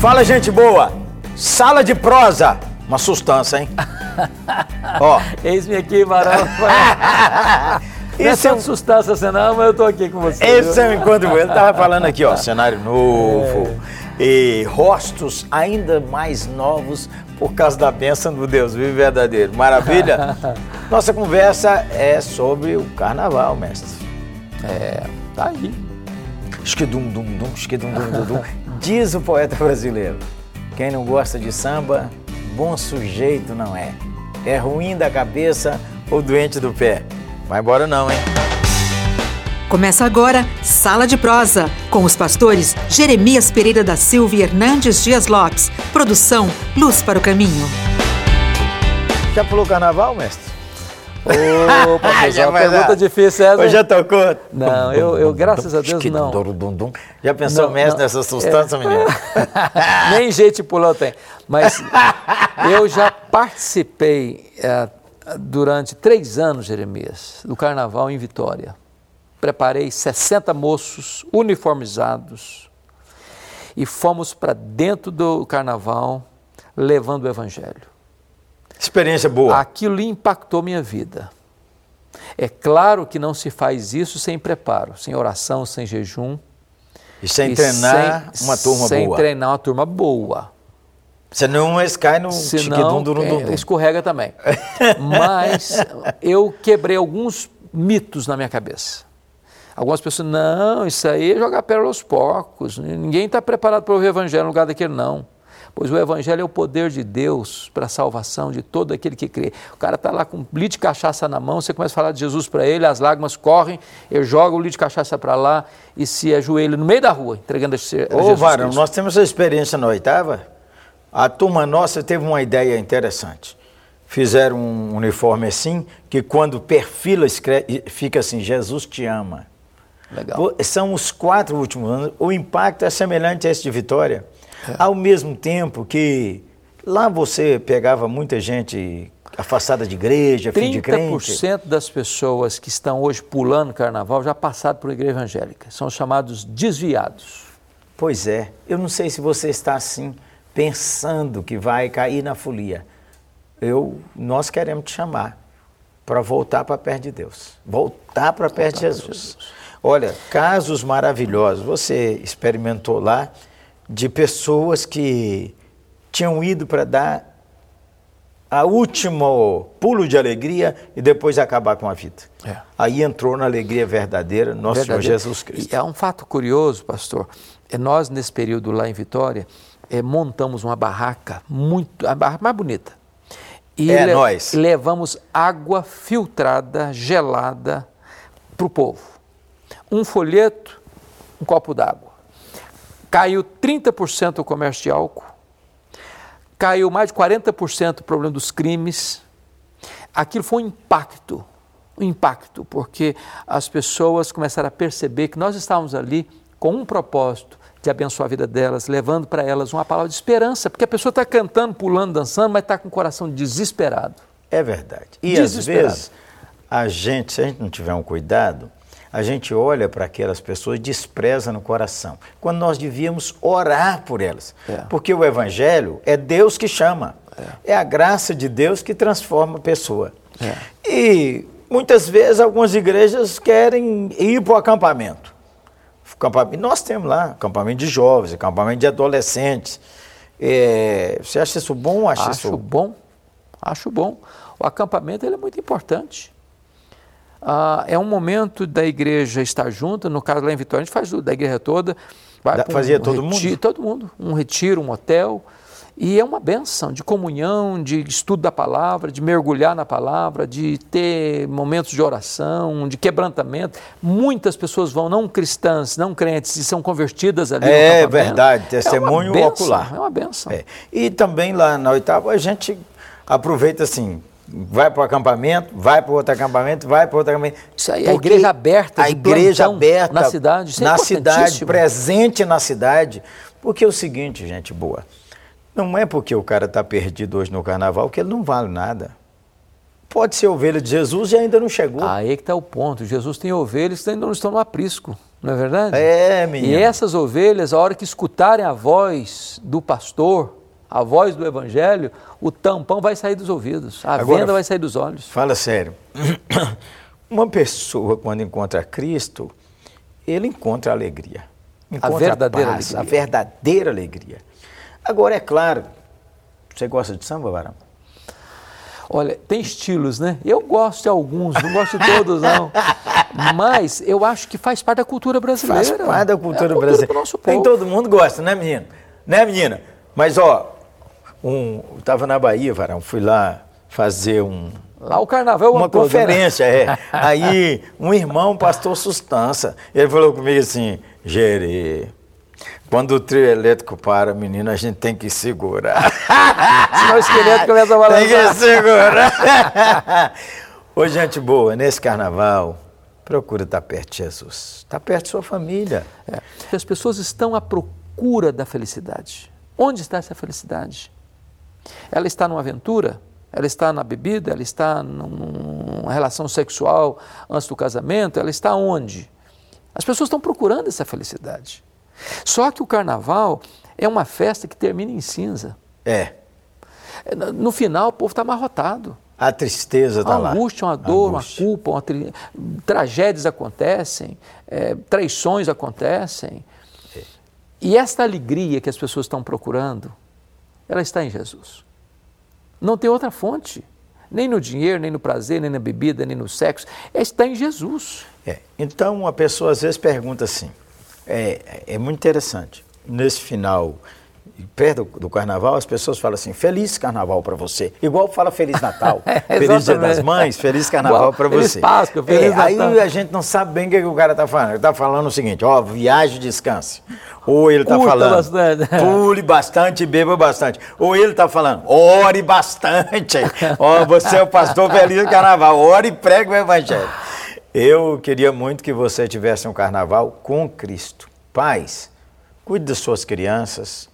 Fala, gente boa. Sala de prosa. Uma sustância, hein? Ó. Eis-me aqui, Varão. Não é tanto sustância assim, não, mas eu tô aqui com você. Esse é um encontro. Ele tava falando aqui, ó, cenário novo. É. E rostos ainda mais novos por causa da bênção do Deus vive verdadeiro. Maravilha? Nossa conversa é sobre o carnaval, mestre. É, tá aí. Esquidum, dum, dum, esquidum, dum, dum, dum. Diz o poeta brasileiro: quem não gosta de samba, bom sujeito não é. É ruim da cabeça ou doente do pé. Vai embora não, hein? Começa agora Sala de Prosa, com os pastores Jeremias Pereira da Silva e Hernandes Dias Lopes. Produção Luz para o Caminho. Já pulou carnaval, mestre? Professor, uma pergunta difícil essa. Já tocou? Não, eu, eu graças a Deus não. Já pensou não, mestre não, nessa substância, é... menino? Nem jeito pulou tem. Mas eu já participei é, durante três anos, Jeremias, do carnaval em Vitória preparei 60 moços uniformizados e fomos para dentro do carnaval levando o evangelho. Experiência boa. Aquilo impactou minha vida. É claro que não se faz isso sem preparo, sem oração, sem jejum. E sem e treinar sem, uma turma sem boa. Sem treinar uma turma boa. Você não cai no Senão, é, escorrega também. Mas eu quebrei alguns mitos na minha cabeça. Algumas pessoas, não, isso aí é jogar pérola aos porcos. Ninguém está preparado para o evangelho no lugar daquele, não. Pois o evangelho é o poder de Deus para a salvação de todo aquele que crê. O cara está lá com um litro de cachaça na mão, você começa a falar de Jesus para ele, as lágrimas correm, ele joga o litro de cachaça para lá e se ajoelha no meio da rua, entregando a, a Ô, Varão, nós temos essa experiência na oitava. A turma nossa teve uma ideia interessante. Fizeram um uniforme assim, que quando perfila, escreve, fica assim, Jesus te ama. Legal. São os quatro últimos anos. O impacto é semelhante a esse de Vitória. É. Ao mesmo tempo que lá você pegava muita gente afastada de igreja, fim de crente. 30% das pessoas que estão hoje pulando carnaval já passaram por igreja evangélica. São chamados desviados. Pois é. Eu não sei se você está assim, pensando que vai cair na folia. Eu, nós queremos te chamar para voltar para perto de Deus. Voltar para perto de Jesus. Jesus. Olha, casos maravilhosos. Você experimentou lá de pessoas que tinham ido para dar a último pulo de alegria e depois acabar com a vida. É. Aí entrou na alegria verdadeira nosso Senhor Jesus Cristo. E é um fato curioso, pastor. É nós nesse período lá em Vitória é, montamos uma barraca muito a barraca mais bonita. E é le nós. levamos água filtrada, gelada para o povo um folheto, um copo d'água. Caiu 30% o comércio de álcool, caiu mais de 40% o problema dos crimes. Aquilo foi um impacto, um impacto, porque as pessoas começaram a perceber que nós estávamos ali com um propósito de abençoar a vida delas, levando para elas uma palavra de esperança, porque a pessoa está cantando, pulando, dançando, mas está com o coração desesperado. É verdade. E às vezes a gente, se a gente não tiver um cuidado, a gente olha para aquelas pessoas e despreza no coração, quando nós devíamos orar por elas. É. Porque o Evangelho é Deus que chama, é, é a graça de Deus que transforma a pessoa. É. E muitas vezes algumas igrejas querem ir para o acampamento. Nós temos lá acampamento de jovens, acampamento de adolescentes. É, você acha isso bom? Acha Acho isso... bom. Acho bom. O acampamento ele é muito importante. Ah, é um momento da igreja estar junta, no caso lá em Vitória, a gente faz da igreja toda. Da, fazia um todo retiro, mundo? Todo mundo. Um retiro, um hotel. E é uma benção de comunhão, de estudo da palavra, de mergulhar na palavra, de ter momentos de oração, de quebrantamento. Muitas pessoas vão, não cristãs, não crentes, e são convertidas ali. É verdade, testemunho é ocular. É uma benção. É. E também lá na oitava a gente aproveita assim, vai para o acampamento, vai para outro acampamento, vai para outro acampamento. Isso aí, a igreja aberta, a igreja aberta na cidade, é na cidade, presente na cidade. Porque é o seguinte, gente boa, não é porque o cara está perdido hoje no carnaval que ele não vale nada. Pode ser ovelha de Jesus e ainda não chegou. Aí que está o ponto. Jesus tem ovelhas que ainda não estão no aprisco. Não é verdade? É, menino. E essas ovelhas, a hora que escutarem a voz do pastor, a voz do evangelho, o tampão vai sair dos ouvidos, a Agora, venda vai sair dos olhos. Fala sério. Uma pessoa, quando encontra Cristo, ele encontra alegria. Encontra verdadeira paz, alegria. A verdadeira alegria. Agora, é claro, você gosta de samba, Varão? Olha, tem estilos, né? Eu gosto de alguns, não gosto de todos, não. Mas eu acho que faz parte da cultura brasileira. Faz parte da cultura, é a cultura brasileira. do nosso Nem povo. todo mundo gosta, né, menina? Né, menina? Mas, ó, um, estava na Bahia, Varão, fui lá fazer um, Lá o carnaval é uma todo, né? conferência, é. Aí, um irmão, pastor Sustância, ele falou comigo assim, Gerê, quando o trio elétrico para, menino, a gente tem que segurar. Senão o esqueleto começa a tem que balançar. segurar. Ô, gente boa, nesse carnaval, procura estar perto de Jesus. Está perto de sua família. É. Porque As pessoas estão à procura da felicidade. Onde está essa felicidade? Ela está numa aventura? Ela está na bebida? Ela está num- numa relação sexual antes do casamento? Ela está onde? As pessoas estão procurando essa felicidade. Só que o carnaval é uma festa que termina em cinza. É, É, no- final, o povo está amarrotado. a tristeza está Uma lá. angústia, uma dor, Angústia. uma culpa, uma tri- tragédias acontecem, é, traições acontecem. E esta alegria que as pessoas estão procurando, ela está em Jesus. Não tem outra fonte. Nem no dinheiro, nem no prazer, nem na bebida, nem no sexo. É, Está em Jesus. É, Então, a pessoa às vezes pergunta assim, é, é muito interessante, nesse final, perto do, carnaval, as pessoas falam assim, feliz carnaval para você. Igual fala Feliz Natal, Feliz Dia das. Mães, Feliz carnaval para Feliz você. Páscoa, Feliz É, Aí Natal. a gente não sabe bem o que, que o cara está falando. Ele está falando o seguinte, ó, viaje e descanse. Ou ele está falando, bastante. pule bastante e beba bastante. Ou ele está falando, ore bastante. Ó, você é o pastor feliz do carnaval, ore e pregue o evangelho. Eu queria muito que você tivesse um carnaval com Cristo. Pais, cuide das suas crianças.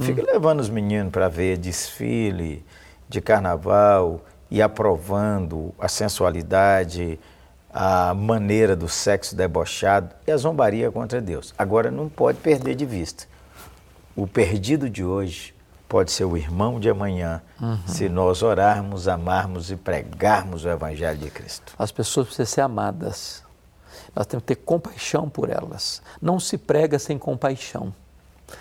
Fique levando os meninos para ver desfile de carnaval e aprovando a sensualidade, a maneira do sexo debochado e a zombaria contra Deus. Agora não pode perder de vista. O perdido de hoje pode ser o irmão de amanhã, se nós orarmos, amarmos e pregarmos o Evangelho de Cristo. As pessoas precisam ser amadas. Nós temos que ter compaixão por elas. Não se prega sem compaixão.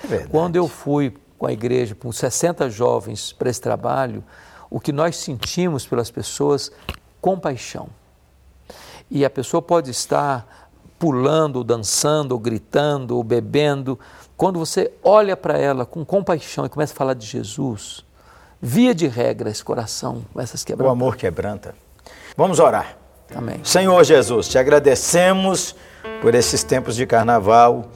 É. Quando eu fui com a igreja, com 60 jovens para esse trabalho, o que nós sentimos pelas pessoas, compaixão. E a pessoa pode estar pulando, dançando, ou gritando, ou bebendo. Quando você olha para ela com compaixão e começa a falar de Jesus, via de regra esse coração começa a se O quebrar. amor quebranta. Vamos orar. Amém. Senhor Jesus, te agradecemos por esses tempos de carnaval.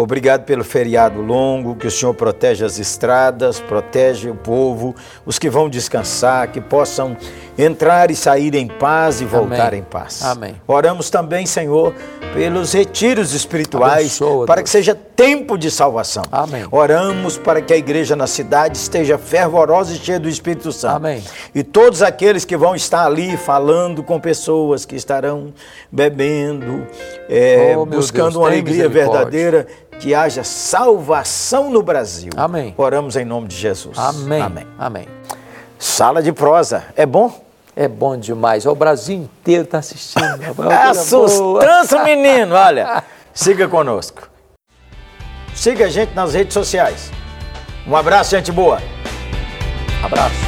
Obrigado pelo feriado longo, que o Senhor protege as estradas, protege o povo, os que vão descansar, que possam entrar e sair em paz e voltar Amém. em paz. Amém. Oramos também, Senhor, pelos retiros espirituais, Abençoa, para que seja tempo de salvação. Amém. Oramos para que a igreja na cidade esteja fervorosa e cheia do Espírito Santo. Amém. E todos aqueles que vão estar ali falando com pessoas que estarão bebendo, é, Oh, buscando Deus, uma alegria verdadeira, que haja salvação no Brasil. Amém. Oramos em nome de Jesus. Amém. Amém. Amém. Sala de prosa, é bom? É bom demais. O Brasil inteiro está assistindo. É sustância, menino. Olha, siga conosco. Siga a gente nas redes sociais. Um abraço, gente boa. Abraço.